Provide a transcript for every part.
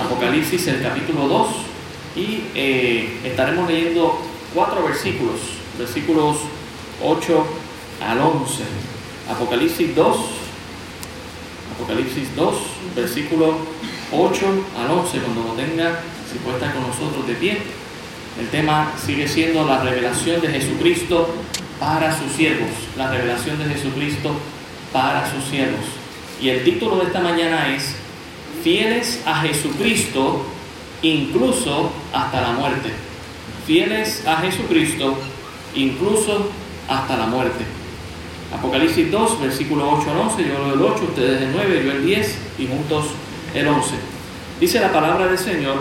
Apocalipsis el capítulo 2 y eh, estaremos leyendo cuatro versículos, versículos 8 al 11. Apocalipsis 2, Apocalipsis 2, versículo 8 al 11, cuando lo tenga, si puede estar con nosotros de pie. El tema sigue siendo la revelación de Jesucristo para sus siervos, la revelación de Jesucristo para sus siervos. Y el título de esta mañana es Fieles a Jesucristo incluso hasta la muerte. Fieles a Jesucristo incluso hasta la muerte. Apocalipsis 2, versículo 8 al 11, yo el 8, ustedes el 9, yo el 10 y juntos el 11. Dice la palabra del Señor,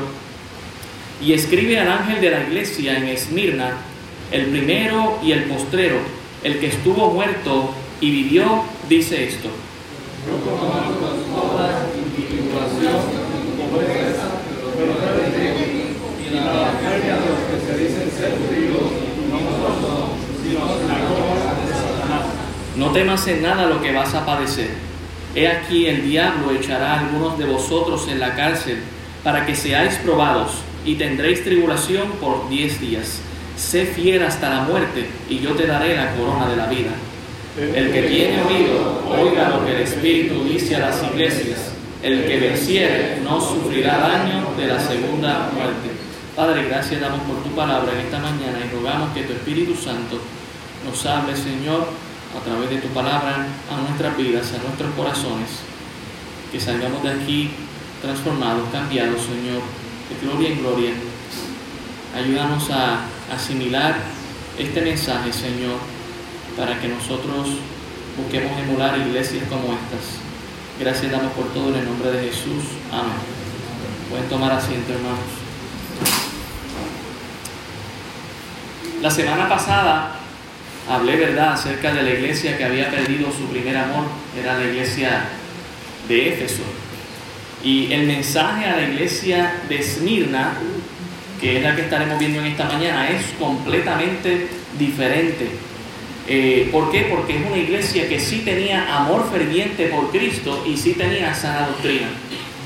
y escribe al ángel de la iglesia en Esmirna, el primero y el postrero, el que estuvo muerto y vivió, dice esto. No temas en nada lo que vas a padecer. He aquí el diablo echará a algunos de vosotros en la cárcel para que seáis probados y tendréis tribulación por diez días. Sé fiel hasta la muerte y yo te daré la corona de la vida. El que tiene oído, oiga lo que el Espíritu dice a las iglesias. El que venciere no sufrirá daño de la segunda muerte. Padre, gracias damos por tu palabra en esta mañana y rogamos que tu Espíritu Santo nos hable, Señor, a través de tu palabra a nuestras vidas, a nuestros corazones. Que salgamos de aquí transformados, cambiados, Señor, de gloria en gloria. Ayúdanos a asimilar este mensaje, Señor, para que nosotros busquemos emular iglesias como estas. Gracias damos por todo en el nombre de Jesús. Amén. Pueden tomar asiento, hermanos. La semana pasada hablé, ¿verdad?, acerca de la iglesia que había perdido su primer amor. Era la iglesia de Éfeso. Y el mensaje a la iglesia de Esmirna, que es la que estaremos viendo en esta mañana, es completamente diferente. Eh, ¿Por qué? Porque es una iglesia que sí tenía amor ferviente por Cristo y sí tenía sana doctrina.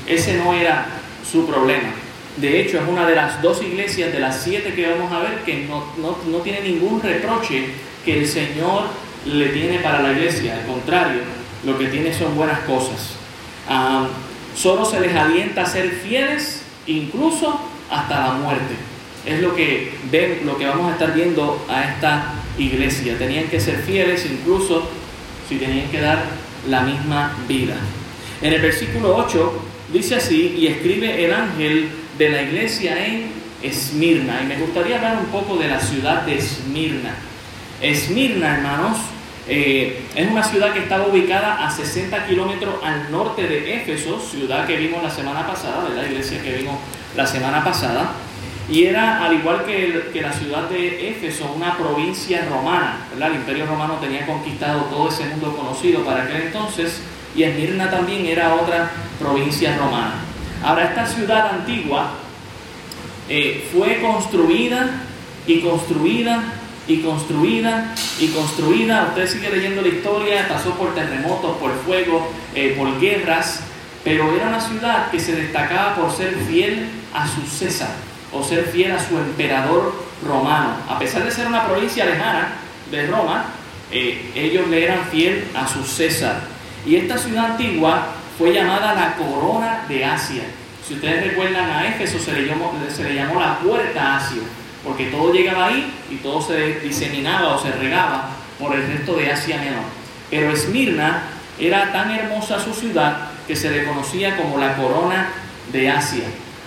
Ese no era su problema. De hecho, es una de las dos iglesias de las siete que vamos a ver que no, no tiene ningún reproche que el Señor le tiene para la iglesia. Al contrario, lo que tiene son buenas cosas. Solo se les alienta a ser fieles, incluso hasta la muerte. Es lo que, ven, lo que vamos a estar viendo a esta iglesia. Tenían que ser fieles, incluso si tenían que dar la misma vida. En el versículo 8 dice así, y escribe el ángel de la iglesia en Esmirna. Y me gustaría hablar un poco de la ciudad de Esmirna. Esmirna, hermanos, eh, es una ciudad que estaba ubicada a 60 kilómetros al norte de Éfeso, ciudad que vimos la semana pasada, de la iglesia que vimos la semana pasada. Y era, al igual que, la ciudad de Éfeso, una provincia romana. ¿verdad? El imperio romano tenía conquistado todo ese mundo conocido para aquel entonces. Y Esmirna también era otra provincia romana. Ahora, esta ciudad antigua eh, fue construida y construida y construida y construida. Usted sigue leyendo la historia, pasó por terremotos, por fuego, eh, por guerras, pero era una ciudad que se destacaba por ser fiel a su César o ser fiel a su emperador romano. A pesar de ser una provincia lejana de Roma, eh, ellos le eran fiel a su César. Y esta ciudad antigua fue llamada la corona de Asia. Si ustedes recuerdan a Éfeso se le llamó, se le llamó la puerta Asia porque todo llegaba ahí y todo se diseminaba o se regaba por el resto de Asia Menor. Pero Esmirna era tan hermosa su ciudad que se le conocía como la corona de Asia.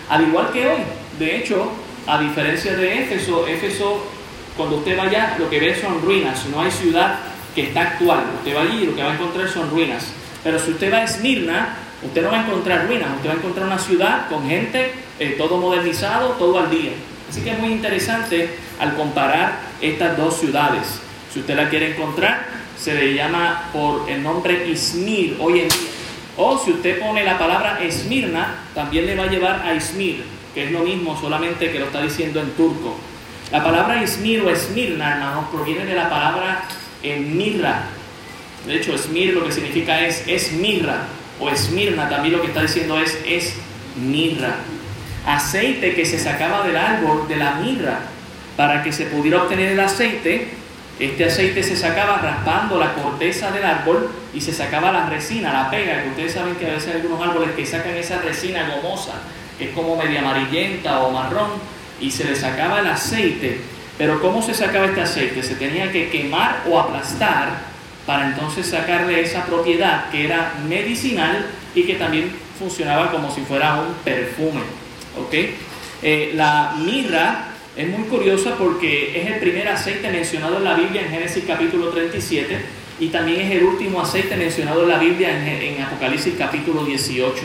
Al igual que hoy, de hecho, a diferencia de Éfeso, Éfeso, cuando usted va allá, lo que ve son ruinas, no hay ciudad que está actual. Usted va allí y lo que va a encontrar son ruinas. Pero si usted va a Esmirna, usted no va a encontrar ruinas, usted va a encontrar una ciudad con gente, eh, todo modernizado, todo al día. Así que es muy interesante al comparar estas dos ciudades. Si usted la quiere encontrar, se le llama por el nombre Izmir hoy en día. O si usted pone la palabra Esmirna, también le va a llevar a Izmir, que es lo mismo, solamente que lo está diciendo en turco. La palabra Izmir o Esmirna, hermanos, proviene de la palabra mirra. De hecho, Esmir lo que significa es, es mirra, o Esmirna también lo que está diciendo es, es mirra. Aceite que se sacaba del árbol de la mirra. Para que se pudiera obtener el aceite, este aceite se sacaba raspando la corteza del árbol y se sacaba la resina, la pega, que ustedes saben que a veces hay algunos árboles que sacan esa resina gomosa, que es como media amarillenta o marrón, y se le sacaba el aceite. Pero ¿cómo se sacaba este aceite? Se tenía que quemar o aplastar para entonces sacarle esa propiedad que era medicinal y que también funcionaba como si fuera un perfume. ¿Ok? Eh, la mirra es muy curiosa porque es el primer aceite mencionado en la Biblia en Génesis capítulo 37 y también es el último aceite mencionado en la Biblia en, Apocalipsis capítulo 18.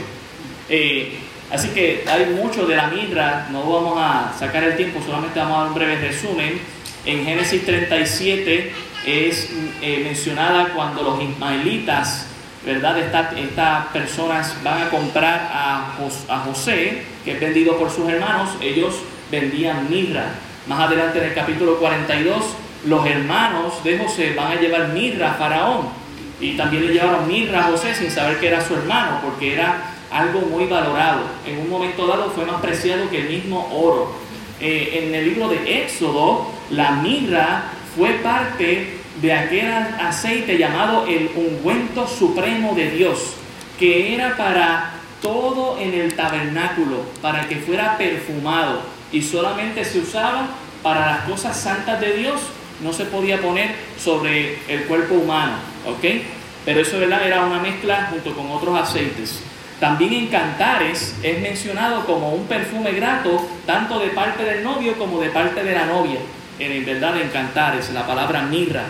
Eh, así que hay mucho de la mirra, no vamos a sacar el tiempo, solamente vamos a dar un breve resumen. En Génesis 37 es eh, mencionada cuando los ismaelitas, ¿verdad? Estas personas van a comprar a José, que es vendido por sus hermanos, ellos vendían mirra. Más adelante en el capítulo 42, los hermanos de José van a llevar mirra a Faraón. Y también le llevaron mirra a José sin saber que era su hermano, porque era algo muy valorado. En un momento dado fue más preciado que el mismo oro. Eh, en el libro de Éxodo, la mirra fue parte de aquel aceite llamado el ungüento supremo de Dios, que era para todo en el tabernáculo, para que fuera perfumado y solamente se usaba para las cosas santas de Dios, no se podía poner sobre el cuerpo humano, ¿ok? Pero eso ¿verdad? era una mezcla junto con otros aceites. También en Cantares es mencionado como un perfume grato, tanto de parte del novio como de parte de la novia. En verdad en Cantares, la palabra mirra.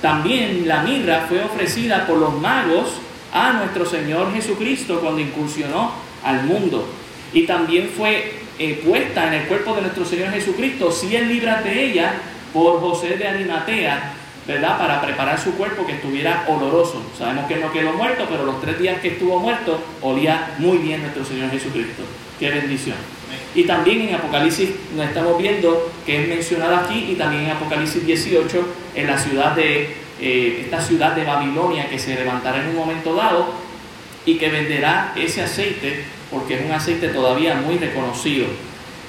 También la mirra fue ofrecida por los magos a nuestro Señor Jesucristo cuando incursionó al mundo. Y también fue eh, puesta en el cuerpo de nuestro Señor Jesucristo, 100 libras de ella, por José de Arimatea, ¿verdad? Para preparar su cuerpo que estuviera oloroso. Sabemos que no quedó muerto, pero los tres días que estuvo muerto olía muy bien nuestro Señor Jesucristo. Qué bendición. Y también en Apocalipsis nos estamos viendo que es mencionado aquí y también en Apocalipsis 18 en la ciudad de eh, esta ciudad de Babilonia que se levantará en un momento dado y que venderá ese aceite porque es un aceite todavía muy reconocido.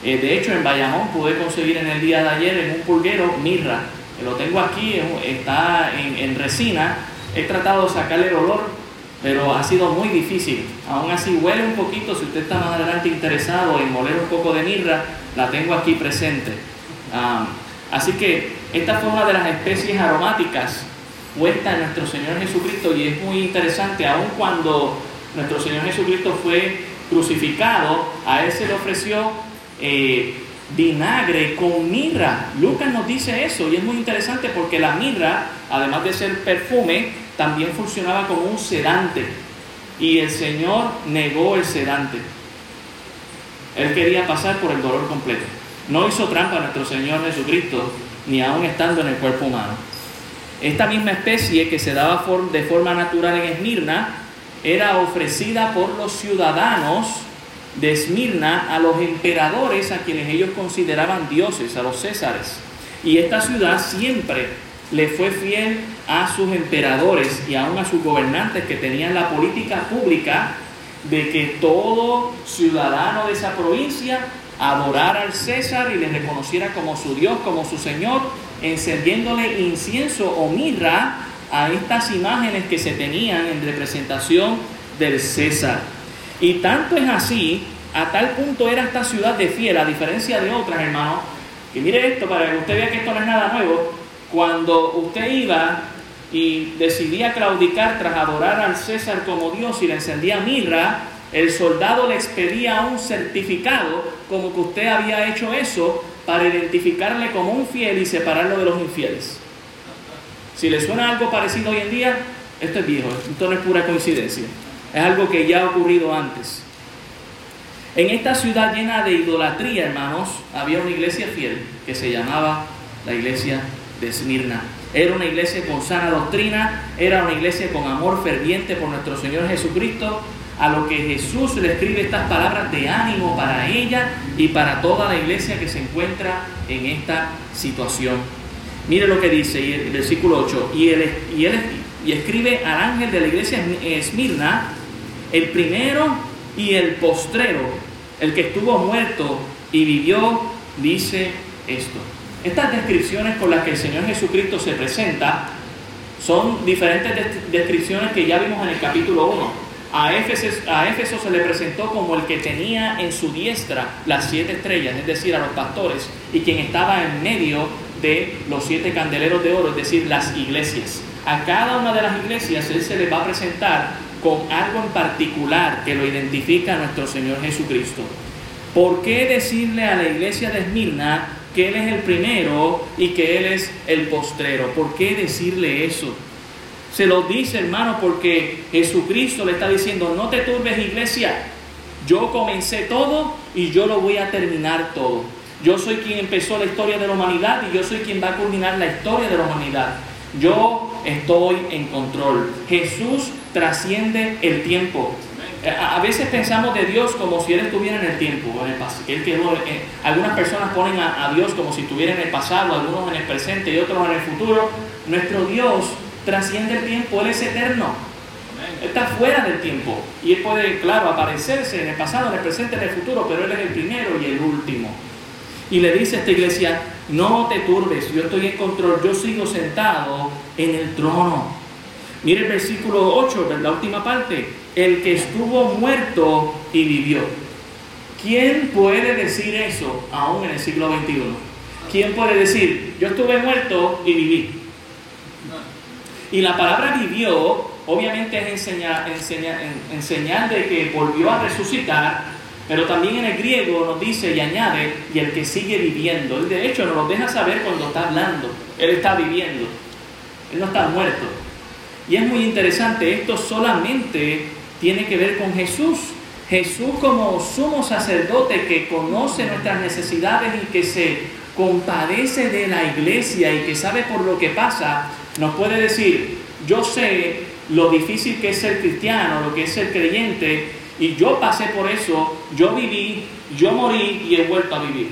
Eh, de hecho, en Bayamón pude conseguir en el día de ayer en un pulguero mirra. Lo tengo aquí, está en, resina. He tratado de sacarle el olor, pero ha sido muy difícil. Aún así huele un poquito, si usted está más adelante interesado en moler un poco de mirra, la tengo aquí presente. así que esta fue una de las especies aromáticas puestas en nuestro Señor Jesucristo y es muy interesante, aun cuando nuestro Señor Jesucristo fue crucificado, a Él se le ofreció eh, vinagre con mirra. Lucas nos dice eso y es muy interesante porque la mirra, además de ser perfume, también funcionaba como un sedante. Y el Señor negó el sedante. Él quería pasar por el dolor completo. No hizo trampa a nuestro Señor Jesucristo, ni aún estando en el cuerpo humano. Esta misma especie que se daba de forma natural en Esmirna era ofrecida por los ciudadanos de Esmirna a los emperadores a quienes ellos consideraban dioses, a los césares. Y esta ciudad siempre le fue fiel a sus emperadores y aún a sus gobernantes que tenían la política pública de que todo ciudadano de esa provincia adorara al César y le reconociera como su Dios, como su Señor, encendiéndole incienso o mirra a estas imágenes que se tenían en representación del César. Y tanto es así, a tal punto era esta ciudad de fiel, a diferencia de otras, hermanos, que mire esto para que usted vea que esto no es nada nuevo, cuando usted iba y decidía claudicar tras adorar al César como Dios y le encendía mirra, el soldado le expedía un certificado como que usted había hecho eso para identificarle como un fiel y separarlo de los infieles. Si le suena algo parecido hoy en día, esto es viejo, esto no es pura coincidencia, es algo que ya ha ocurrido antes. En esta ciudad llena de idolatría, hermanos, había una iglesia fiel que se llamaba la iglesia de Esmirna. Era una iglesia con sana doctrina, era una iglesia con amor ferviente por nuestro Señor Jesucristo, a lo que Jesús le escribe estas palabras de ánimo para ella y para toda la iglesia que se encuentra en esta situación. Mire lo que dice el versículo 8, y, él, y, él, y escribe al ángel de la iglesia Esmirna, el primero y el postrero, el que estuvo muerto y vivió, dice esto. Estas descripciones con las que el Señor Jesucristo se presenta son diferentes descripciones que ya vimos en el capítulo 1. A Éfeso, se le presentó como el que tenía en su diestra las siete estrellas, es decir, a los pastores, y quien estaba en medio de los siete candeleros de oro, es decir, las iglesias. A cada una de las iglesias Él se le va a presentar con algo en particular que lo identifica a nuestro Señor Jesucristo. ¿Por qué decirle a la iglesia de Esmirna que Él es el primero y que Él es el postrero? ¿Por qué decirle eso? Se lo dice, hermano, porque Jesucristo le está diciendo, no te turbes, iglesia. Yo comencé todo y yo lo voy a terminar todo. Yo soy quien empezó la historia de la humanidad y yo soy quien va a culminar la historia de la humanidad. Yo estoy en control. Jesús trasciende el tiempo. A veces pensamos de Dios como si Él estuviera en el tiempo, en el Él eh, algunas personas ponen a, a, Dios como si estuviera en el pasado, algunos en el presente y otros en el futuro. Nuestro Dios trasciende el tiempo, Él es eterno. Él está fuera del tiempo y Él puede, claro, aparecerse en el pasado, en el presente, en el futuro, pero Él es el primero y el último. Y le dice a esta iglesia, no te turbes, yo estoy en control, yo sigo sentado en el trono. Mire el versículo 8, la última parte, el que estuvo muerto y vivió. ¿Quién puede decir eso aún en el siglo XXI? ¿Quién puede decir, yo estuve muerto y viví? Y la palabra vivió, obviamente es enseñar, enseñar, de que volvió a resucitar, pero también en el griego nos dice y añade, y el que sigue viviendo. Él de hecho nos lo deja saber cuando está hablando. Él está viviendo. Él no está muerto. Y es muy interesante, esto solamente tiene que ver con Jesús. Jesús como sumo sacerdote que conoce nuestras necesidades y que se compadece de la iglesia y que sabe por lo que pasa, nos puede decir, yo sé lo difícil que es ser cristiano, lo que es ser creyente, y yo pasé por eso, yo viví, yo morí y he vuelto a vivir.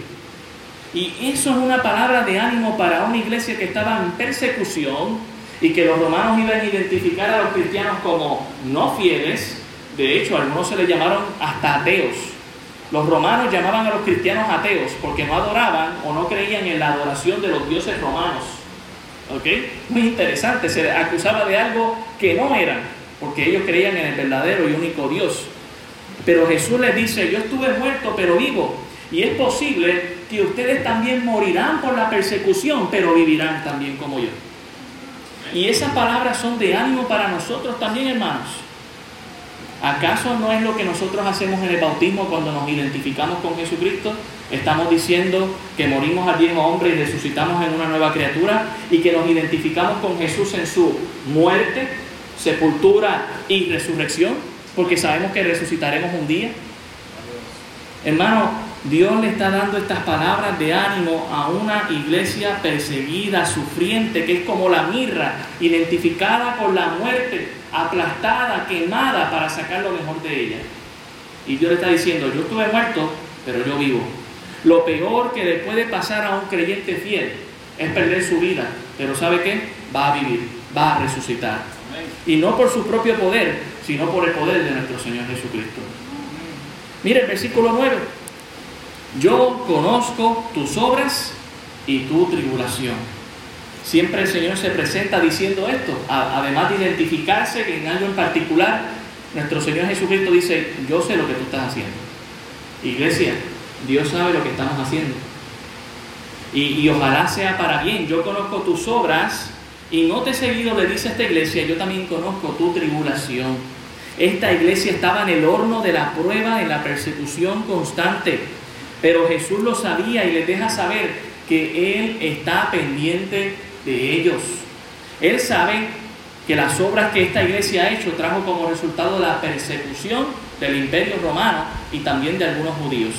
Y eso es una palabra de ánimo para una iglesia que estaba en persecución y que los romanos iban a identificar a los cristianos como no fieles. De hecho, algunos se les llamaron hasta ateos. Los romanos llamaban a los cristianos ateos porque no adoraban o no creían en la adoración de los dioses romanos. ¿Ok? Muy interesante, se acusaba de algo que no eran, porque ellos creían en el verdadero y único Dios. Pero Jesús les dice, yo estuve muerto pero vivo. Y es posible que ustedes también morirán por la persecución, pero vivirán también como yo. Y esas palabras son de ánimo para nosotros también, hermanos. ¿Acaso no es lo que nosotros hacemos en el bautismo cuando nos identificamos con Jesucristo? Estamos diciendo que morimos al viejo hombre y resucitamos en una nueva criatura y que nos identificamos con Jesús en su muerte, sepultura y resurrección, porque sabemos que resucitaremos un día. Hermano, Dios le está dando estas palabras de ánimo a una iglesia perseguida, sufriente, que es como la mirra, identificada con la muerte, aplastada, quemada para sacar lo mejor de ella. Y Dios le está diciendo, yo estuve muerto, pero yo vivo. Lo peor que le puede pasar a un creyente fiel es perder su vida, pero ¿sabe qué? Va a vivir, va a resucitar. Y no por su propio poder, sino por el poder de nuestro Señor Jesucristo. Mire el versículo 9. Yo conozco tus obras y tu tribulación. Siempre el Señor se presenta diciendo esto, además de identificarse en algo en particular, nuestro Señor Jesucristo dice, yo sé lo que tú estás haciendo. Iglesia, Dios sabe lo que estamos haciendo. Y, ojalá sea para bien. Yo conozco tus obras y no te he seguido, le dice esta iglesia, yo también conozco tu tribulación. Esta iglesia estaba en el horno de la prueba, en la persecución constante. Pero Jesús lo sabía y les deja saber que Él está pendiente de ellos. Él sabe que las obras que esta iglesia ha hecho trajo como resultado la persecución del imperio romano y también de algunos judíos.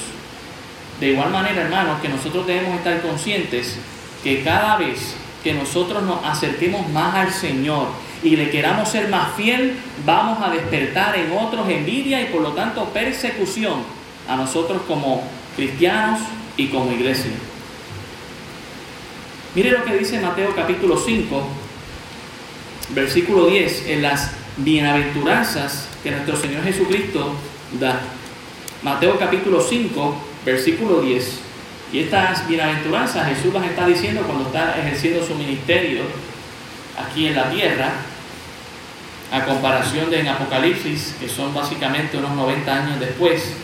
De igual manera, hermanos, que nosotros debemos estar conscientes que cada vez que nosotros nos acerquemos más al Señor y le queramos ser más fiel, vamos a despertar en otros envidia y por lo tanto persecución a nosotros como cristianos y como iglesia. Mire lo que dice Mateo capítulo 5, versículo 10, en las bienaventuranzas que nuestro Señor Jesucristo da. Mateo capítulo 5, versículo 10. Y estas bienaventuranzas Jesús las está diciendo cuando está ejerciendo su ministerio aquí en la tierra, a comparación de en Apocalipsis, que son básicamente unos 90 años después,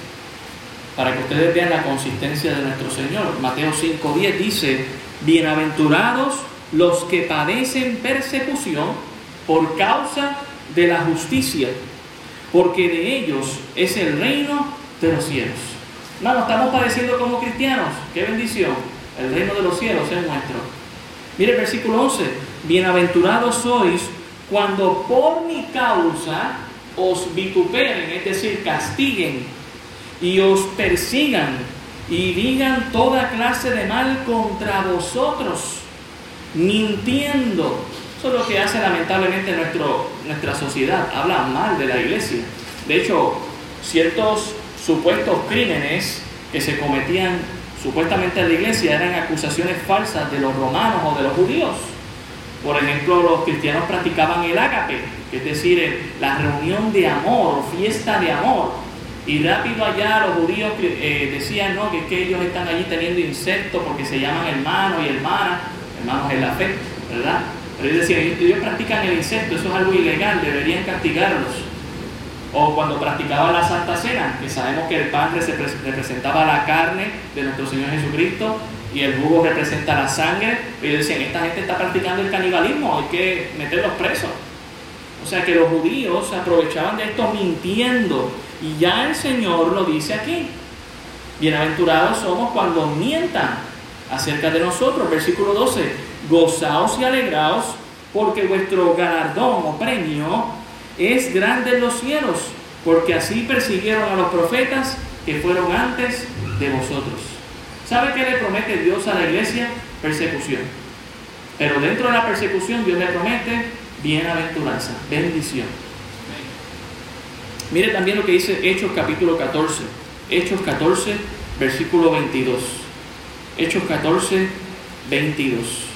para que ustedes vean la consistencia de nuestro Señor. Mateo 5.10 dice, bienaventurados los que padecen persecución por causa de la justicia, porque de ellos es el reino de los cielos. No, estamos padeciendo como cristianos. Qué bendición. El reino de los cielos es nuestro. Mire el versículo 11. Bienaventurados sois cuando por mi causa os vituperen, es decir, castiguen y os persigan y digan toda clase de mal contra vosotros, mintiendo. Eso es lo que hace lamentablemente nuestro, nuestra sociedad. Habla mal de la iglesia. De hecho, ciertos supuestos crímenes que se cometían supuestamente en la iglesia eran acusaciones falsas de los romanos o de los judíos. Por ejemplo, los cristianos practicaban el ágape, es decir, la reunión de amor, fiesta de amor. Y rápido allá los judíos eh, decían ¿no? que, que ellos están allí teniendo insectos porque se llaman hermanos y hermanas, hermanos en la fe, ¿verdad? Pero ellos decían, ellos practican el insecto, eso es algo ilegal, deberían castigarlos. O cuando practicaban la Santa Cena, que sabemos que el pan representaba la carne de nuestro Señor Jesucristo y el jugo representa la sangre. Ellos decían, esta gente está practicando el canibalismo, hay que meterlos presos. O sea que los judíos aprovechaban de esto mintiendo. Y ya el Señor lo dice aquí. Bienaventurados somos cuando mientan acerca de nosotros. Versículo 12. Gozaos y alegraos porque vuestro galardón o premio es grande en los cielos, porque así persiguieron a los profetas que fueron antes de vosotros. ¿Sabe qué le promete Dios a la iglesia? Persecución. Pero dentro de la persecución Dios le promete bienaventuranza, bendición. Mire también lo que dice Hechos capítulo 14. Hechos 14, versículo 22. Hechos 14, 22.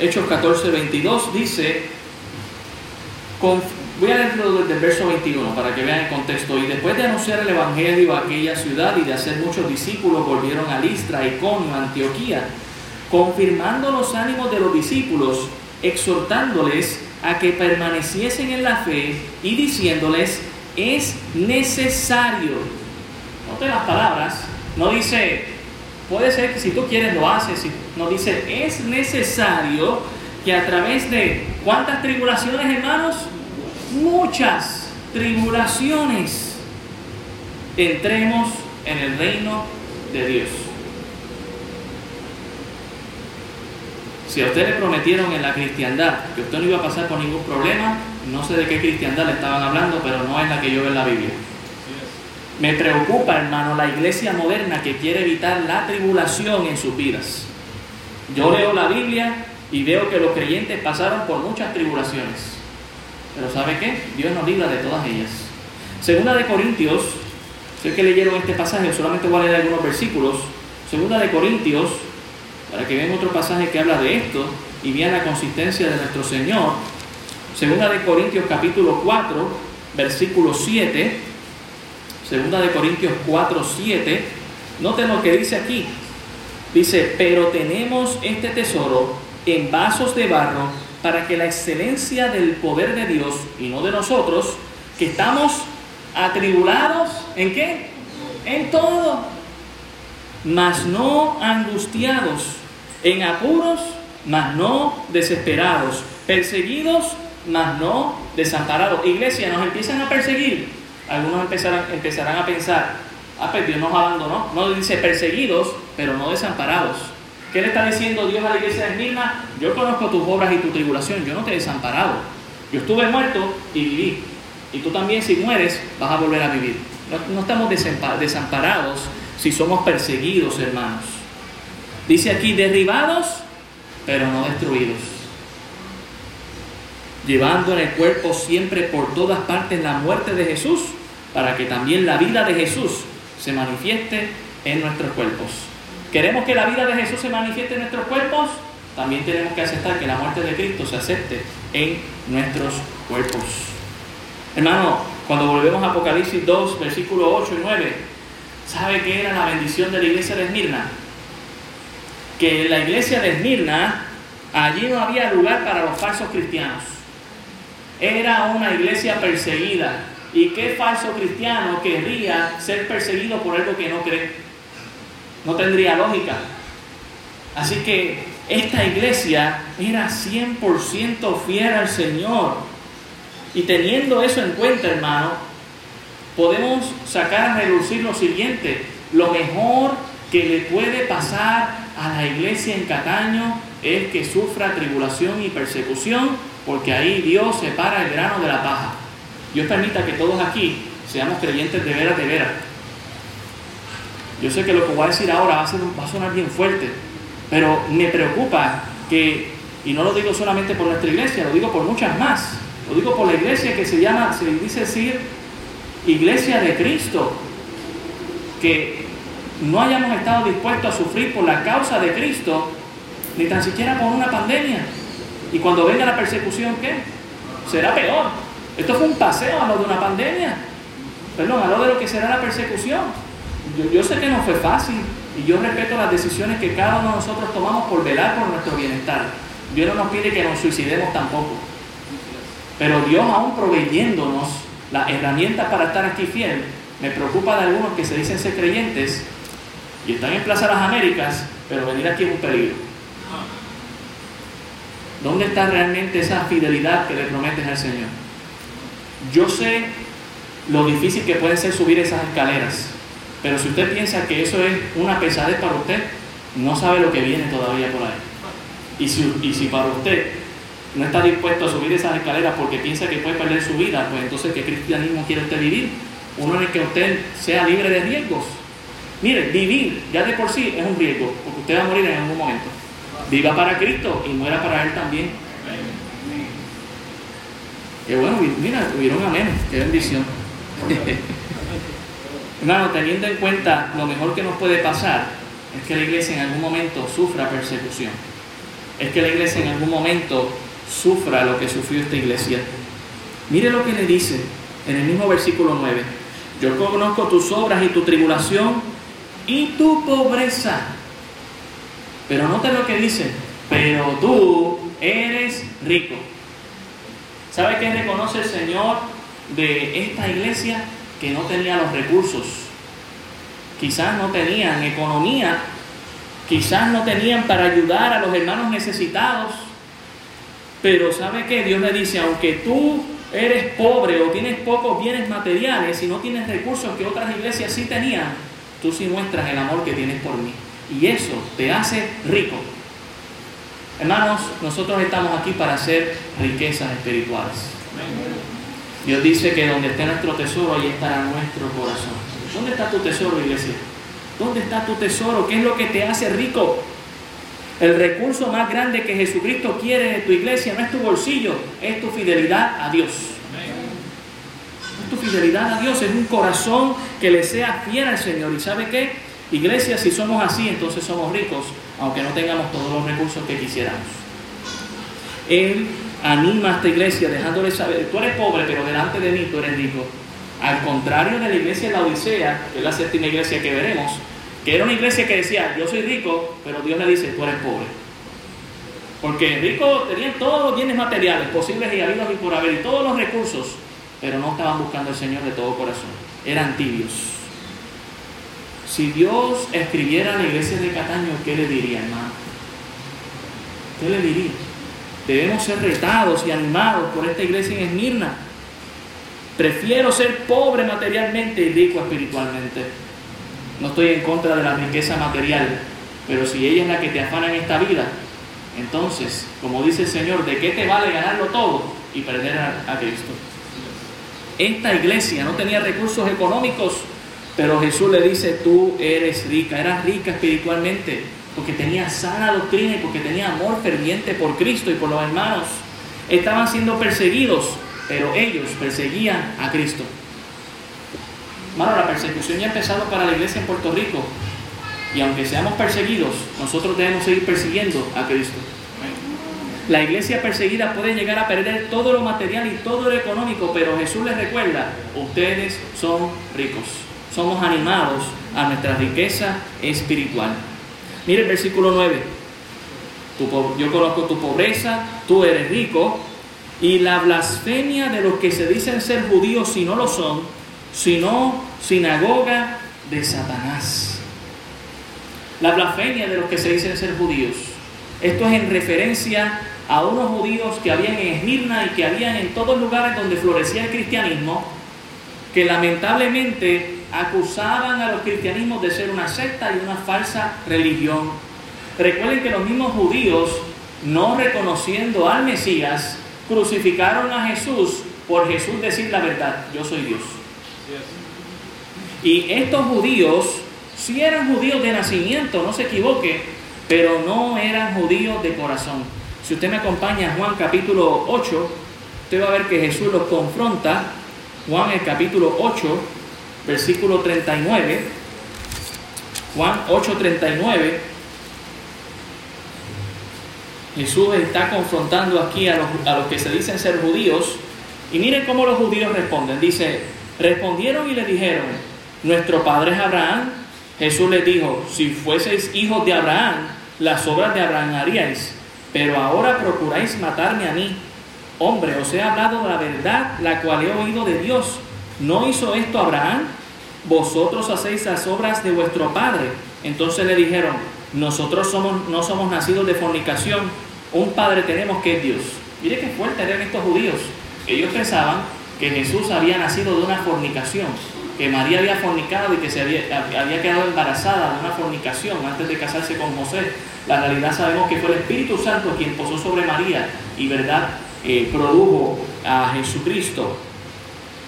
Hechos 14, 22 dice, Voy a leerlo desde el verso 21 para que vean el contexto. Y después de anunciar el Evangelio a aquella ciudad y de hacer muchos discípulos, volvieron a Listra, Iconio, Antioquía, confirmando los ánimos de los discípulos, exhortándoles a que permaneciesen en la fe y diciéndoles, es necesario. Note las palabras, no dice, puede ser que si tú quieres lo haces, no dice, es necesario que a través de cuántas tribulaciones, hermanos, muchas tribulaciones, entremos en el reino de Dios. Si a usted le prometieron en la cristiandad que usted no iba a pasar por ningún problema, no sé de qué cristiandad le estaban hablando, pero no es la que yo veo en la Biblia. Me preocupa, hermano, la iglesia moderna que quiere evitar la tribulación en sus vidas. Yo leo la Biblia y veo que los creyentes pasaron por muchas tribulaciones. Pero ¿sabe qué? Dios nos libra de todas ellas. Segunda de Corintios, sé que leyeron este pasaje, solamente voy a leer algunos versículos. Segunda de Corintios, para que vean otro pasaje que habla de esto y vean la consistencia de nuestro Señor. Segunda de Corintios capítulo 4, versículo 7. Segunda de Corintios 4, 7. Noten lo que dice aquí. Dice, pero tenemos este tesoro en vasos de barro para que la excelencia del poder de Dios y no de nosotros, que estamos atribulados en qué? En todo, mas no angustiados, en apuros, mas no desesperados, perseguidos, mas no desamparados. Iglesia, nos empiezan a perseguir. Algunos empezarán, empezarán a pensar, ah, pues Dios nos abandonó. No dice perseguidos, pero no desamparados. ¿Qué le está diciendo Dios a la iglesia de Mirna? Yo conozco tus obras y tu tribulación, yo no te he desamparado. Yo estuve muerto y viví. Y tú también si mueres vas a volver a vivir. No, estamos desamparados si somos perseguidos, hermanos. Dice aquí, derribados, pero no destruidos. Llevando en el cuerpo siempre por todas partes la muerte de Jesús, para que también la vida de Jesús se manifieste en nuestros cuerpos. ¿Queremos que la vida de Jesús se manifieste en nuestros cuerpos? También tenemos que aceptar que la muerte de Cristo se acepte en nuestros cuerpos. Hermano, cuando volvemos a Apocalipsis 2, versículos 8 y 9, ¿sabe qué era la bendición de la iglesia de Esmirna? Que en la iglesia de Esmirna, allí no había lugar para los falsos cristianos. Era una iglesia perseguida. ¿Y qué falso cristiano querría ser perseguido por algo que no cree? No tendría lógica. Así que esta iglesia era 100% fiel al Señor. Y teniendo eso en cuenta, hermano, podemos sacar a reducir lo siguiente. Lo mejor que le puede pasar a la iglesia en Cataño es que sufra tribulación y persecución, porque ahí Dios separa el grano de la paja. Dios permita que todos aquí seamos creyentes de veras, de veras. Yo sé que lo que voy a decir ahora va a, va a sonar bien fuerte, pero me preocupa que, y no lo digo solamente por nuestra iglesia, lo digo por muchas más, lo digo por la iglesia que se llama, se dice decir, iglesia de Cristo, que no hayamos estado dispuestos a sufrir por la causa de Cristo, ni tan siquiera por una pandemia. Y cuando venga la persecución, ¿qué? Será peor. Esto fue un paseo a lo de una pandemia. Perdón, a lo de lo que será la persecución. Yo, sé que no fue fácil, y yo respeto las decisiones que cada uno de nosotros tomamos por velar por nuestro bienestar. Dios no nos pide que nos suicidemos tampoco. Pero Dios aún proveyéndonos las herramientas para estar aquí fiel, me preocupa de algunos que se dicen ser creyentes y están en Plaza Las Américas, pero venir aquí es un peligro. ¿Dónde está realmente esa fidelidad que le prometes al Señor? Yo sé lo difícil que puede ser subir esas escaleras. Pero si usted piensa que eso es una pesadez para usted, no sabe lo que viene todavía por ahí. Y si, y si para usted no está dispuesto a subir esas escaleras porque piensa que puede perder su vida, pues entonces ¿qué cristianismo quiere usted vivir? Uno en el que usted sea libre de riesgos. Mire, vivir ya de por sí es un riesgo, porque usted va a morir en algún momento. Viva para Cristo y muera para Él también. Qué bueno, mira, tuvieron amén, qué bendición. Hermano, teniendo en cuenta lo mejor que nos puede pasar es que la iglesia en algún momento sufra persecución. Es que la iglesia en algún momento sufra lo que sufrió esta iglesia. Mire lo que le dice en el mismo versículo 9. Yo conozco tus obras y tu tribulación y tu pobreza. Pero note lo que dice. Pero tú eres rico. ¿Sabe qué reconoce el Señor de esta iglesia? que no tenía los recursos, quizás no tenían economía, quizás no tenían para ayudar a los hermanos necesitados, pero ¿sabe qué? Dios le dice, aunque tú eres pobre o tienes pocos bienes materiales y no tienes recursos que otras iglesias sí tenían, tú sí muestras el amor que tienes por mí. Y eso te hace rico. Hermanos, nosotros estamos aquí para hacer riquezas espirituales. Dios dice que donde esté nuestro tesoro, ahí estará nuestro corazón. ¿Dónde está tu tesoro, iglesia? ¿Dónde está tu tesoro? ¿Qué es lo que te hace rico? El recurso más grande que Jesucristo quiere de tu iglesia no es tu bolsillo, es tu fidelidad a Dios. Es tu fidelidad a Dios, es un corazón que le sea fiel al Señor. ¿Y sabe qué? Iglesia, si somos así, entonces somos ricos, aunque no tengamos todos los recursos que quisiéramos. Él anima a esta iglesia dejándole saber, tú eres pobre, pero delante de mí tú eres rico. Al contrario de la iglesia de la Odisea, que es la séptima iglesia que veremos, que era una iglesia que decía, yo soy rico, pero Dios le dice, tú eres pobre. Porque rico tenían todos los bienes materiales posibles y habidos y por haber, y todos los recursos, pero no estaban buscando al Señor de todo corazón. Eran tibios. Si Dios escribiera a la iglesia de Cataño, ¿qué le diría, hermano? ¿Qué le diría? Debemos ser retados y animados por esta iglesia en Esmirna. Prefiero ser pobre materialmente y rico espiritualmente. No estoy en contra de la riqueza material, pero si ella es la que te afana en esta vida, entonces, como dice el Señor, ¿de qué te vale ganarlo todo y perder a, a Cristo? Esta iglesia no tenía recursos económicos, pero Jesús le dice, tú eres rica, eras rica espiritualmente porque tenía sana doctrina y porque tenía amor ferviente por Cristo y por los hermanos. Estaban siendo perseguidos, pero ellos perseguían a Cristo. Hermano, la persecución ya ha empezado para la iglesia en Puerto Rico. Y aunque seamos perseguidos, nosotros debemos seguir persiguiendo a Cristo. La iglesia perseguida puede llegar a perder todo lo material y todo lo económico, pero Jesús les recuerda, ustedes son ricos, somos animados a nuestra riqueza espiritual. Mire el versículo 9. yo conozco tu pobreza, tú eres rico, y la blasfemia de los que se dicen ser judíos si no lo son, sino sinagoga de Satanás. La blasfemia de los que se dicen ser judíos. Esto es en referencia a unos judíos que habían en Esmirna y que habían en todos lugares donde florecía el cristianismo, que lamentablemente acusaban a los cristianismos de ser una secta y una falsa religión. Recuerden que los mismos judíos, no reconociendo al Mesías, crucificaron a Jesús por Jesús decir la verdad, yo soy Dios. Y estos judíos, si eran judíos de nacimiento, no se equivoque, pero no eran judíos de corazón. Si usted me acompaña a Juan capítulo 8, usted va a ver que Jesús los confronta. Juan el capítulo 8, versículo 39. Juan 8, 39. Jesús está confrontando aquí a los, a los que se dicen ser judíos. Y miren cómo los judíos responden. Dice, respondieron y le dijeron, nuestro padre es Abraham. Jesús les dijo, si fueseis hijos de Abraham, las obras de Abraham haríais pero ahora procuráis matarme a mí. Hombre, os he hablado de la verdad, la cual he oído de Dios. ¿No hizo esto Abraham? Vosotros hacéis las obras de vuestro padre. Entonces le dijeron, nosotros somos, no somos nacidos de fornicación, un padre tenemos que es Dios. Mire qué fuerte eran estos judíos. Ellos pensaban que Jesús había nacido de una fornicación, que María había fornicado y que se había, había quedado embarazada de una fornicación antes de casarse con José. La realidad sabemos que fue el Espíritu Santo quien posó sobre María y verdad eh, produjo a Jesucristo.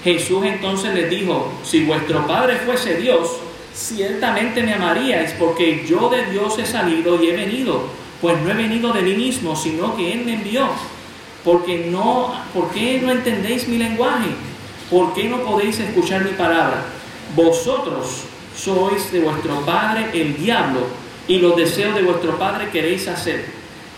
Jesús entonces les dijo, si vuestro Padre fuese Dios, ciertamente me amaríais porque yo de Dios he salido y he venido, pues no he venido de mí mismo, sino que Él me envió. Porque no, ¿Por qué no entendéis mi lenguaje? ¿Por qué no podéis escuchar mi palabra? Vosotros sois de vuestro padre el diablo y los deseos de vuestro padre queréis hacer.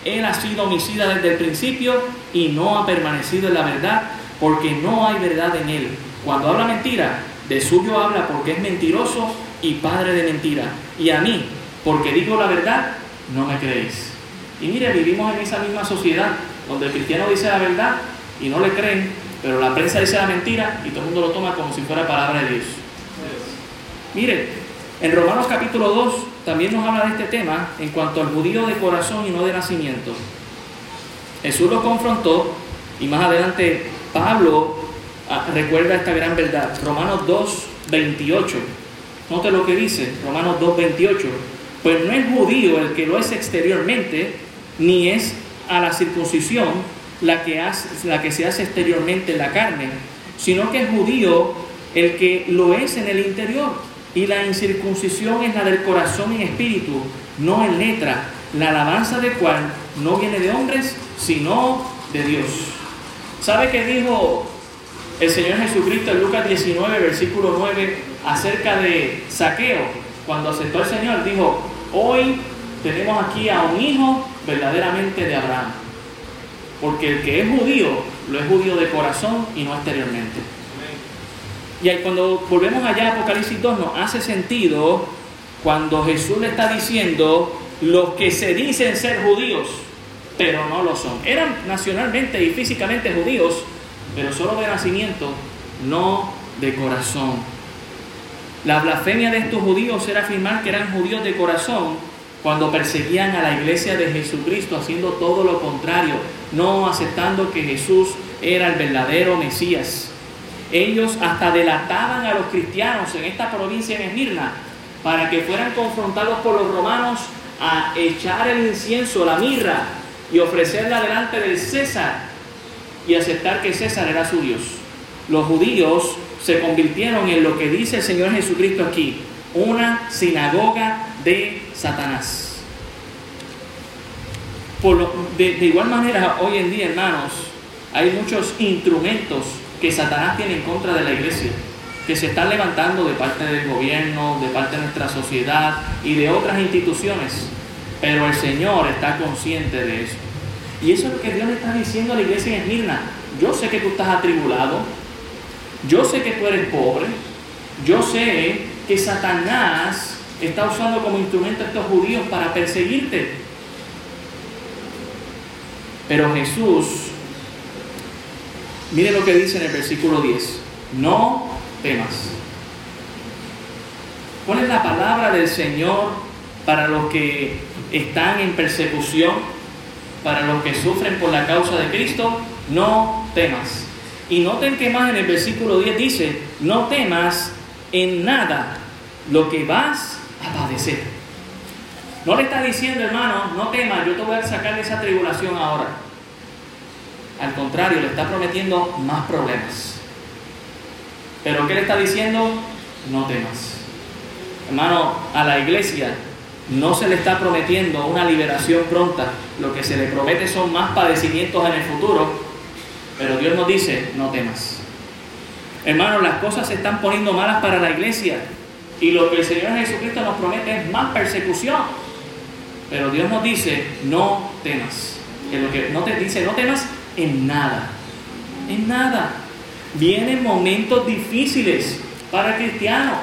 Él ha sido homicida desde el principio y no ha permanecido en la verdad porque no hay verdad en él. Cuando habla mentira, de suyo habla porque es mentiroso y padre de mentira. Y a mí, porque digo la verdad, no me creéis. Y mire, vivimos en esa misma sociedad donde el cristiano dice la verdad y no le creen, pero la prensa dice la mentira y todo el mundo lo toma como si fuera palabra de Dios. Mire, en Romanos capítulo 2 también nos habla de este tema en cuanto al judío de corazón y no de nacimiento. Jesús lo confrontó y más adelante Pablo ah, recuerda esta gran verdad. Romanos 2, 28. Note lo que dice, Romanos 2, 28. Pues no es judío el que lo es exteriormente, ni es a la circuncisión la que, se hace exteriormente en la carne, sino que es judío el que lo es en el interior y la incircuncisión es la del corazón en espíritu, no en letra, la alabanza del cual no viene de hombres, sino de Dios. ¿Sabe qué dijo el Señor Jesucristo en Lucas 19, versículo 9, acerca de saqueo? Cuando aceptó al Señor, dijo, hoy tenemos aquí a un hijo verdaderamente de Abraham. Porque el que es judío, lo es judío de corazón y no exteriormente. Y cuando volvemos allá a Apocalipsis 2 nos hace sentido cuando Jesús le está diciendo los que se dicen ser judíos, pero no lo son. Eran nacionalmente y físicamente judíos, pero solo de nacimiento, no de corazón. La blasfemia de estos judíos era afirmar que eran judíos de corazón cuando perseguían a la iglesia de Jesucristo, haciendo todo lo contrario, no aceptando que Jesús era el verdadero Mesías. Ellos hasta delataban a los cristianos en esta provincia en Esmirna para que fueran confrontados por los romanos a echar el incienso, la mirra y ofrecerla delante del César y aceptar que César era su Dios. Los judíos se convirtieron en lo que dice el Señor Jesucristo aquí, una sinagoga de Satanás. Por de, de igual manera, hoy en día, hermanos, hay muchos instrumentos que Satanás tiene en contra de la iglesia, que se están levantando de parte del gobierno, de parte de nuestra sociedad y de otras instituciones. Pero el Señor está consciente de eso. Y eso es lo que Dios le está diciendo a la iglesia en Esmirna. Yo sé que tú estás atribulado, yo sé que tú eres pobre, yo sé que Satanás está usando como instrumento a estos judíos para perseguirte. Pero Jesús, mire lo que dice en el versículo 10, no temas. ¿Cuál es la palabra del Señor para los que están en persecución, para los que sufren por la causa de Cristo? No temas. Y noten que más en el versículo 10 dice, no temas en nada lo que vas a padecer. No le está diciendo, hermano, no temas, yo te voy a sacar de esa tribulación ahora. Al contrario, le está prometiendo más problemas. Pero ¿qué le está diciendo? No temas. Hermano, a la iglesia no se le está prometiendo una liberación pronta. Lo que se le promete son más padecimientos en el futuro pero Dios nos dice, no temas. Hermanos, las cosas se están poniendo malas para la iglesia. Y lo que el Señor Jesucristo nos promete es más persecución. Pero Dios nos dice, no temas. Que lo que no te dice, no temas en nada. En nada. Vienen momentos difíciles para el cristiano.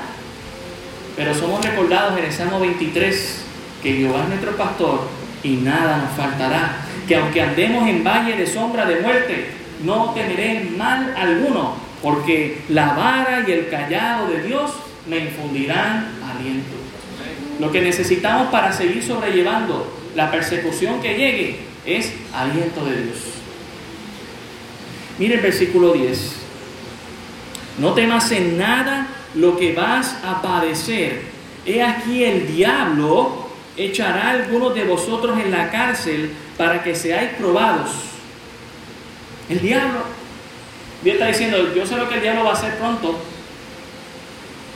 Pero somos recordados en el Salmo 23 que Jehová es nuestro pastor y nada nos faltará. Que aunque andemos en valle de sombra de muerte, no temeré mal alguno, porque la vara y el callado de Dios me infundirán aliento. Lo que necesitamos para seguir sobrellevando la persecución que llegue es aliento de Dios. Mire el versículo 10. No temas en nada lo que vas a padecer. He aquí el diablo echará algunos de vosotros en la cárcel para que seáis probados el diablo. Dios está diciendo, yo sé lo que el diablo va a hacer pronto.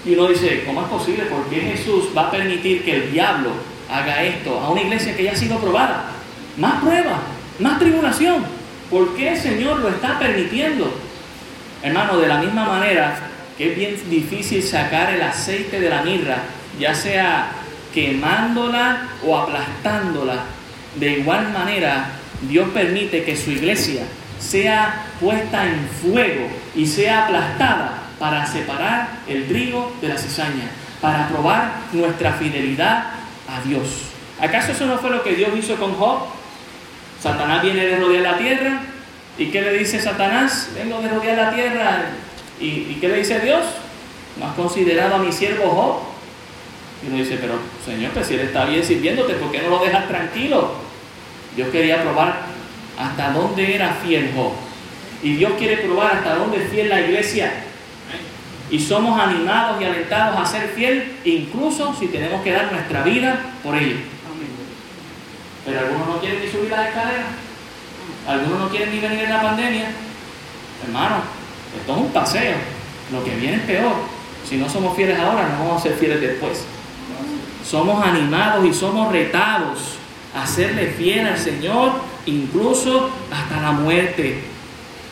Y uno dice, ¿cómo es posible? ¿Por qué Jesús va a permitir que el diablo haga esto a una iglesia que ya ha sido probada? Más prueba, más tribulación. ¿Por qué el Señor lo está permitiendo? Hermano, de la misma manera es bien difícil sacar el aceite de la mirra, ya sea quemándola o aplastándola, de igual manera Dios permite que su iglesia sea puesta en fuego y sea aplastada para separar el trigo de la cizaña, para probar nuestra fidelidad a Dios. ¿Acaso eso no fue lo que Dios hizo con Job? Satanás viene de rodear la tierra. ¿Y qué le dice Satanás? Vengo de rodear la tierra. ¿Y, qué le dice Dios? ¿No has considerado a mi siervo Job? Y uno dice, pero Señor, pues si él está bien sirviéndote, ¿por qué no lo dejas tranquilo? Dios quería probar hasta dónde era fiel Job. Y Dios quiere probar hasta dónde es fiel la iglesia. Y somos animados y alentados a ser fiel, incluso si tenemos que dar nuestra vida por ello. Pero algunos no quieren ni subir las escaleras. Algunos no quieren ni venir en la pandemia. Hermano, esto es un paseo. Lo que viene es peor. Si no somos fieles ahora, no vamos a ser fieles después. Somos animados y somos retados a serle fiel al Señor incluso hasta la muerte.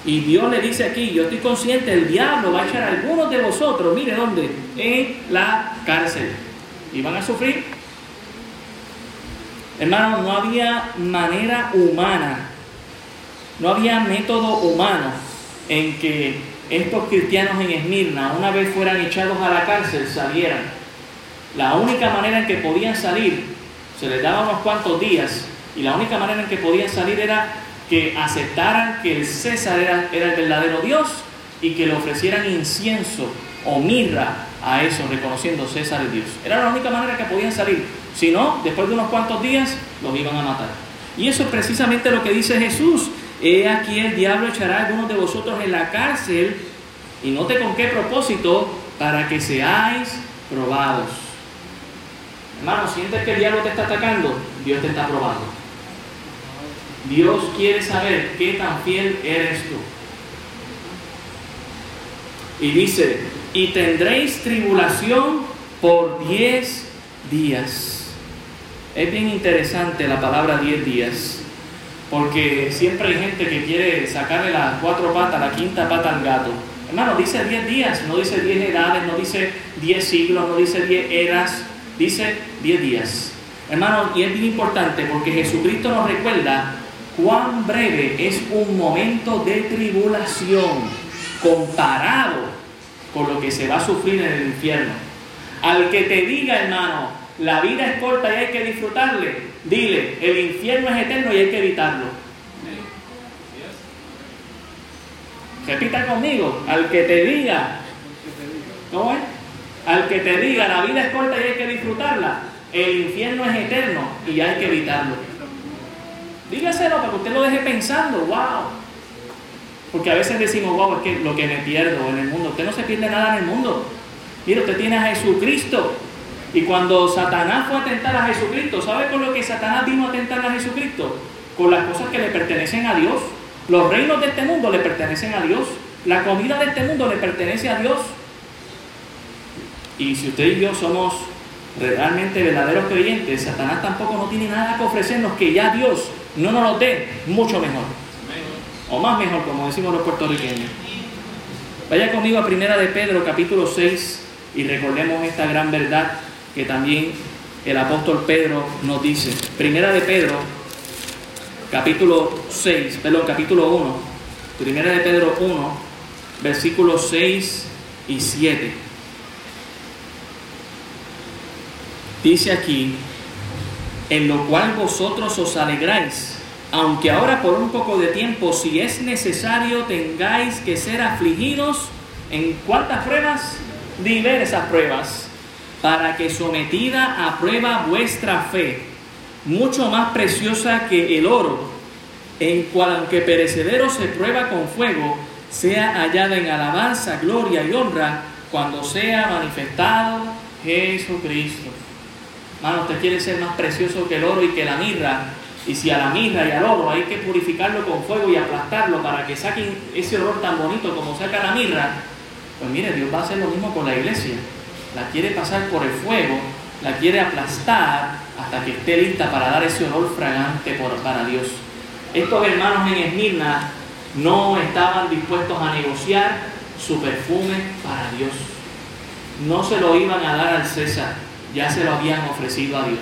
Y Dios le dice aquí, yo estoy consciente, el diablo va a echar a algunos de vosotros, mire dónde, en la cárcel. Y van a sufrir. Hermano, no había manera humana, no había método humano en que estos cristianos en Esmirna, una vez fueran echados a la cárcel, salieran. La única manera en que podían salir, se les daba unos cuantos días y la única manera en que podían salir era que aceptaran que el César era, el verdadero Dios y que le ofrecieran incienso o mirra a eso, reconociendo César es Dios. Era la única manera que podían salir. Si no, después de unos cuantos días, los iban a matar. Y eso es precisamente lo que dice Jesús. He aquí el diablo echará a algunos de vosotros en la cárcel, y note con qué propósito, para que seáis probados. Hermano, sientes que el diablo te está atacando, Dios te está probando. Dios quiere saber qué tan fiel eres tú. Y dice, y tendréis tribulación por diez días. Es bien interesante la palabra diez días, porque siempre hay gente que quiere sacarle las cuatro patas, la quinta pata al gato. Hermano, dice diez días, no dice diez edades, no dice diez siglos, no dice diez eras, dice diez días. Hermano, y es bien importante porque Jesucristo nos recuerda cuán breve es un momento de tribulación comparado con lo que se va a sufrir en el infierno. Al que te diga, hermano, la vida es corta y hay que disfrutarle, dile, el infierno es eterno y hay que evitarlo. Repita conmigo, al que te diga, ¿cómo es? Al que te diga, la vida es corta y hay que disfrutarla, el infierno es eterno y hay que evitarlo. Dígaselo para que usted lo deje pensando, wow. Porque a veces decimos, wow, es que lo que me pierdo en el mundo, usted no se pierde nada en el mundo. Mire, usted tiene a Jesucristo. Y cuando Satanás fue a tentar a Jesucristo, ¿sabe con lo que Satanás vino a tentar a Jesucristo? Con las cosas que le pertenecen a Dios. Los reinos de este mundo le pertenecen a Dios. La comida de este mundo le pertenece a Dios. Y si usted y yo somos realmente verdaderos creyentes, Satanás tampoco no tiene nada que ofrecernos que ya Dios no nos lo dé mucho mejor. O más mejor, como decimos los puertorriqueños. Vaya conmigo a Primera de Pedro, capítulo 6, y recordemos esta gran verdad que también el apóstol Pedro nos dice. Primera de Pedro, capítulo 6, perdón, capítulo 1. Primera de Pedro 1, versículos 6 y 7. Dice aquí, en lo cual vosotros os alegráis, aunque ahora por un poco de tiempo, si es necesario, tengáis que ser afligidos en cuántas pruebas? Diversas pruebas, para que sometida a prueba vuestra fe, mucho más preciosa que el oro, en cual aunque perecedero se prueba con fuego, sea hallada en alabanza, gloria y honra cuando sea manifestado Jesucristo. Mano, usted quiere ser más precioso que el oro y que la mirra. Y si a la mirra y al oro hay que purificarlo con fuego y aplastarlo para que saquen ese olor tan bonito como saca la mirra, pues mire, Dios va a hacer lo mismo con la iglesia. La quiere pasar por el fuego, la quiere aplastar hasta que esté lista para dar ese olor fragante por, para Dios. Estos hermanos en Esmirna no estaban dispuestos a negociar su perfume para Dios. No se lo iban a dar al César ya se lo habían ofrecido a Dios.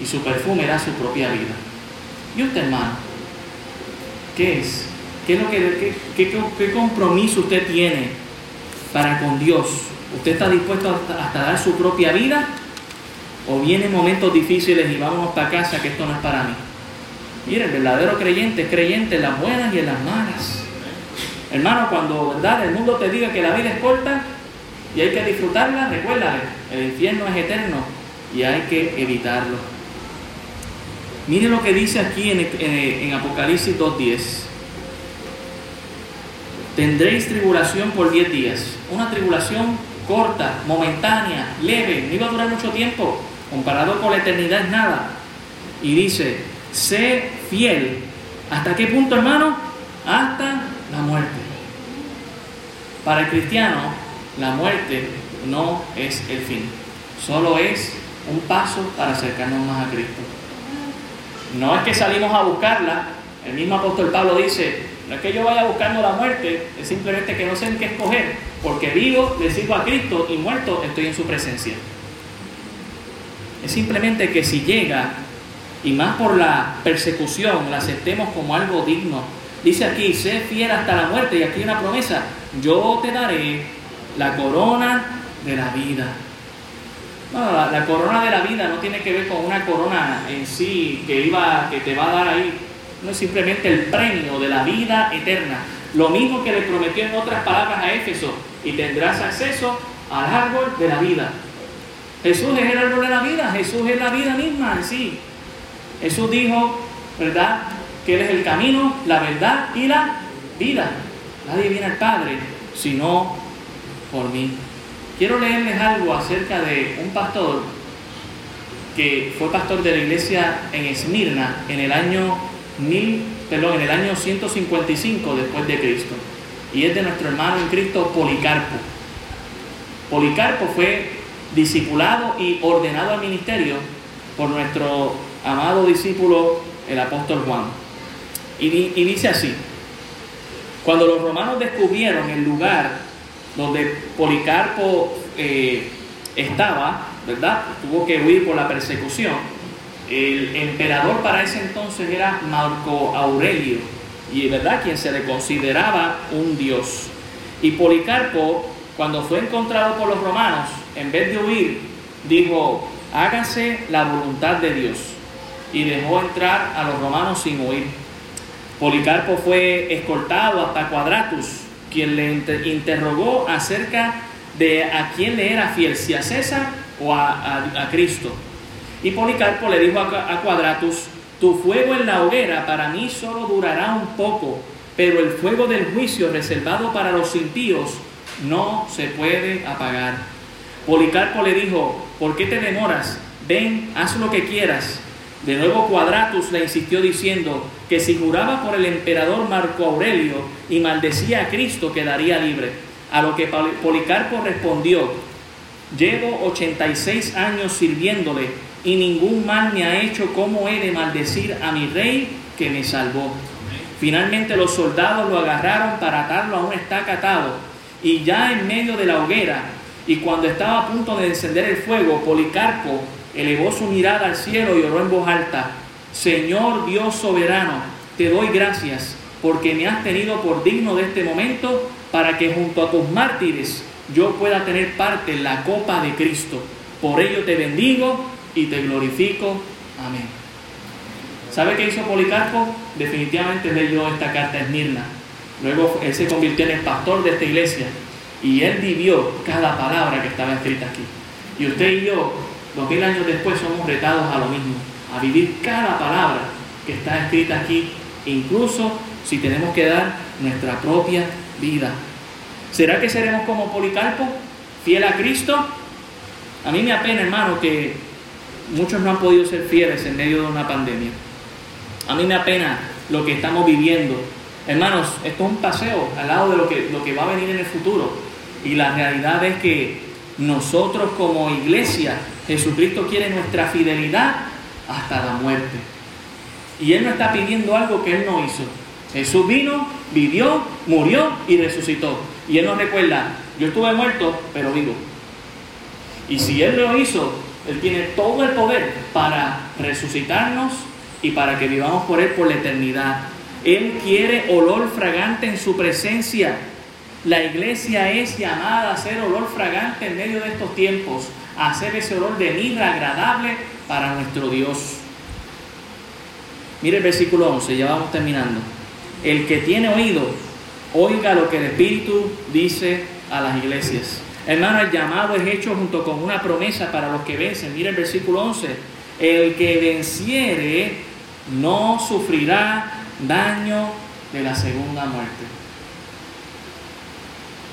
Y su perfume era su propia vida. ¿Y usted, hermano? ¿Qué es? ¿Qué, qué, compromiso usted tiene para con Dios? ¿Usted está dispuesto hasta, dar su propia vida? ¿O vienen momentos difíciles y vámonos para casa que esto no es para mí? Mire, el verdadero creyente es creyente en las buenas y en las malas. Hermano, cuando ¿verdad? el mundo te diga que la vida es corta, y hay que disfrutarla, recuérdale, el infierno es eterno y hay que evitarlo. Mire lo que dice aquí en, en, Apocalipsis 2.10. Tendréis tribulación por 10 días. Una tribulación corta, momentánea, leve, no iba a durar mucho tiempo. Comparado con la eternidad es nada. Y dice, sé fiel. ¿Hasta qué punto, hermano? Hasta la muerte. Para el cristiano, la muerte no es el fin, solo es un paso para acercarnos más a Cristo. No es que salimos a buscarla, el mismo apóstol Pablo dice, no es que yo vaya buscando la muerte, es simplemente que no sé en qué escoger, porque vivo le sirvo a Cristo y muerto estoy en su presencia. Es simplemente que si llega, y más por la persecución, la aceptemos como algo digno. Dice aquí, sé fiel hasta la muerte, y aquí hay una promesa, yo te daré la corona de la vida. la, corona de la vida no tiene que ver con una corona en sí que, iba, que te va a dar ahí. No es simplemente el premio de la vida eterna. Lo mismo que le prometió en otras palabras a Éfeso. Y tendrás acceso al árbol de la vida. Jesús es el árbol de la vida. Jesús es la vida misma en sí. Jesús dijo, ¿verdad? Que Él es el camino, la verdad y la vida. Nadie viene al Padre si no por mí. Quiero leerles algo acerca de un pastor que fue pastor de la iglesia en Esmirna en el año mil, perdón, en el año 155 después de Cristo. Y es de nuestro hermano en Cristo Policarpo. Policarpo fue discipulado y ordenado al ministerio por nuestro amado discípulo el apóstol Juan. Y, dice así, cuando los romanos descubrieron el lugar donde Policarpo eh, estaba, ¿verdad? Tuvo que huir por la persecución. El emperador para ese entonces era Marco Aurelio, y verdad quien se le consideraba un dios. Y Policarpo, cuando fue encontrado por los romanos, en vez de huir, dijo, hágase la voluntad de Dios. Y dejó entrar a los romanos sin huir. Policarpo fue escoltado hasta Quadratus, quien le interrogó acerca de a quién le era fiel, si a César o a, Cristo. Y Policarpo le dijo a, Quadratus, tu fuego en la hoguera para mí solo durará un poco, pero el fuego del juicio reservado para los impíos no se puede apagar. Policarpo le dijo, ¿por qué te demoras? Ven, haz lo que quieras. De nuevo Quadratus le insistió diciendo que si juraba por el emperador Marco Aurelio y maldecía a Cristo quedaría libre. A lo que Policarpo respondió, llevo 86 años sirviéndole y ningún mal me ha hecho como he de maldecir a mi rey que me salvó. Finalmente los soldados lo agarraron para atarlo a un estaca atado y ya en medio de la hoguera y cuando estaba a punto de encender el fuego, Policarpo elevó su mirada al cielo y oró en voz alta, Señor Dios soberano, te doy gracias porque me has tenido por digno de este momento para que junto a tus mártires yo pueda tener parte en la copa de Cristo. Por ello te bendigo y te glorifico. Amén. ¿Sabe qué hizo Policarpo? Definitivamente leyó esta carta a Esmirna. Luego él se convirtió en el pastor de esta iglesia y él vivió cada palabra que estaba escrita aquí. Y usted y yo, dos mil años después, somos retados a lo mismo, a vivir cada palabra que está escrita aquí, incluso si tenemos que dar nuestra propia vida. ¿Será que seremos como Policarpo, fiel a Cristo? A mí me apena, hermano, que muchos no han podido ser fieles en medio de una pandemia. A mí me apena lo que estamos viviendo. Hermanos, esto es un paseo al lado de lo que, lo que va a venir en el futuro. Y la realidad es que nosotros como iglesia, Jesucristo quiere nuestra fidelidad hasta la muerte. Y Él no está pidiendo algo que Él no hizo. Jesús vino, vivió, murió y resucitó. Y Él nos recuerda, yo estuve muerto, pero vivo. Y si Él lo hizo, Él tiene todo el poder para resucitarnos y para que vivamos por Él por la eternidad. Él quiere olor fragante en su presencia. La iglesia es llamada a ser olor fragante en medio de estos tiempos, a hacer ese olor de mirra agradable para nuestro Dios. Mire el versículo 11, ya vamos terminando. El que tiene oído, oiga lo que el Espíritu dice a las iglesias. Hermano, el llamado es hecho junto con una promesa para los que vencen. Mire el versículo 11. El que venciere no sufrirá daño de la segunda muerte.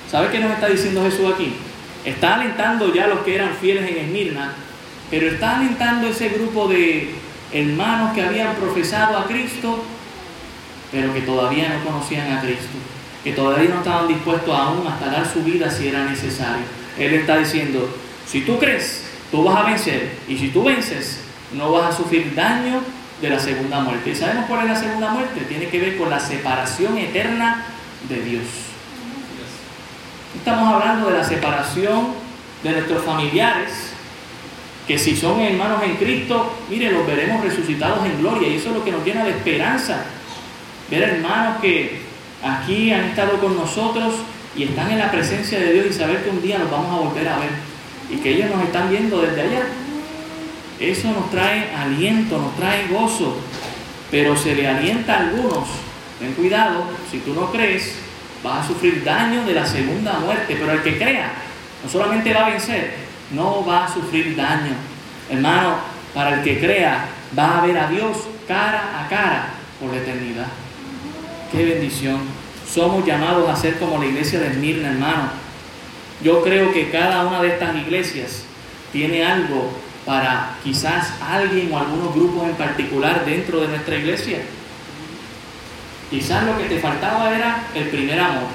¿Sabe qué nos está diciendo Jesús aquí? Está alentando ya a los que eran fieles en Esmirna, pero está alentando ese grupo de hermanos que habían profesado a Cristo, pero que todavía no conocían a Cristo, que todavía no estaban dispuestos aún hasta dar su vida si era necesario. Él está diciendo, si tú crees, tú vas a vencer, y si tú vences, no vas a sufrir daño de la segunda muerte. ¿Y sabemos cuál es la segunda muerte? Tiene que ver con la separación eterna de Dios. Estamos hablando de la separación de nuestros familiares, que si son hermanos en Cristo, mire, los veremos resucitados en gloria y eso es lo que nos llena de esperanza. Ver hermanos que aquí han estado con nosotros y están en la presencia de Dios y saber que un día los vamos a volver a ver y que ellos nos están viendo desde allá. Eso nos trae aliento, nos trae gozo, pero se le alienta a algunos. Ten cuidado, si tú no crees, vas a sufrir daño de la segunda muerte, pero el que crea no solamente va a vencer, no va a sufrir daño. Hermano, para el que crea, va a ver a Dios cara a cara por la eternidad. Qué bendición. Somos llamados a ser como la iglesia de Esmirna, hermano. Yo creo que cada una de estas iglesias tiene algo para quizás alguien o algunos grupos en particular dentro de nuestra iglesia. Quizás lo que te faltaba era el primer amor.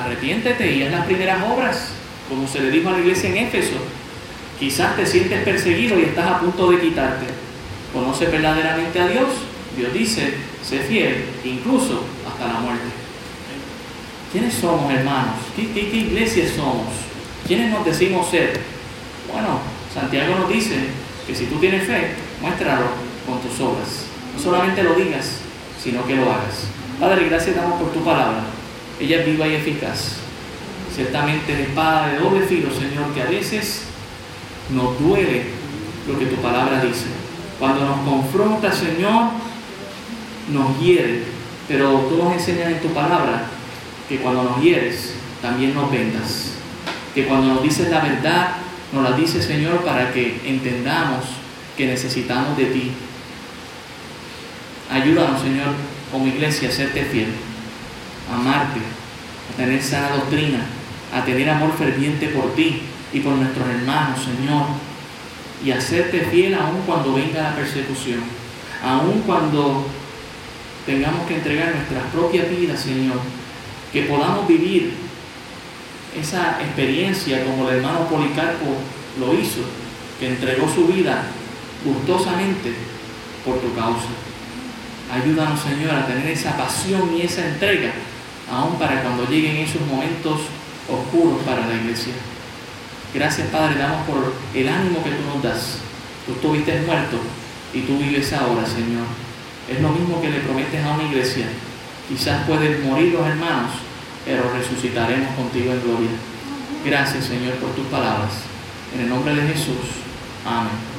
Arrepiéntete y haz las primeras obras como se le dijo a la iglesia en Éfeso, quizás te sientes perseguido y estás a punto de quitarte. Conoce verdaderamente a Dios. Dios dice, sé fiel, incluso hasta la muerte. ¿Quiénes somos, hermanos? ¿Qué, qué, iglesia somos? ¿Quiénes nos decimos ser? Bueno, Santiago nos dice que si tú tienes fe, muéstralo con tus obras. No solamente lo digas, sino que lo hagas. Padre, gracias damos por tu palabra. Ella es viva y eficaz. Ciertamente es espada de doble filo, Señor, que a veces nos duele lo que tu palabra dice. Cuando nos confronta, Señor, nos hiere. Pero tú nos enseñas en tu palabra que cuando nos hieres, también nos vendas. Que cuando nos dices la verdad, nos la dices, Señor, para que entendamos que necesitamos de ti. Ayúdanos, Señor, como iglesia, a serte fiel, a amarte, a tener sana doctrina, a tener amor ferviente por ti y por nuestros hermanos, Señor, y a serte fiel aun cuando venga la persecución, aun cuando tengamos que entregar nuestras propias vidas, Señor, que podamos vivir esa experiencia como el hermano Policarpo lo hizo, que entregó su vida gustosamente por tu causa. Ayúdanos, Señor, a tener esa pasión y esa entrega, aún para cuando lleguen esos momentos oscuros para la iglesia. Gracias, Padre, damos por el ánimo que tú nos das. Tú estuviste muerto y tú vives ahora, Señor. Es lo mismo que le prometes a una iglesia. Quizás pueden morir los hermanos, pero resucitaremos contigo en gloria. Gracias, Señor, por tus palabras. En el nombre de Jesús. Amén.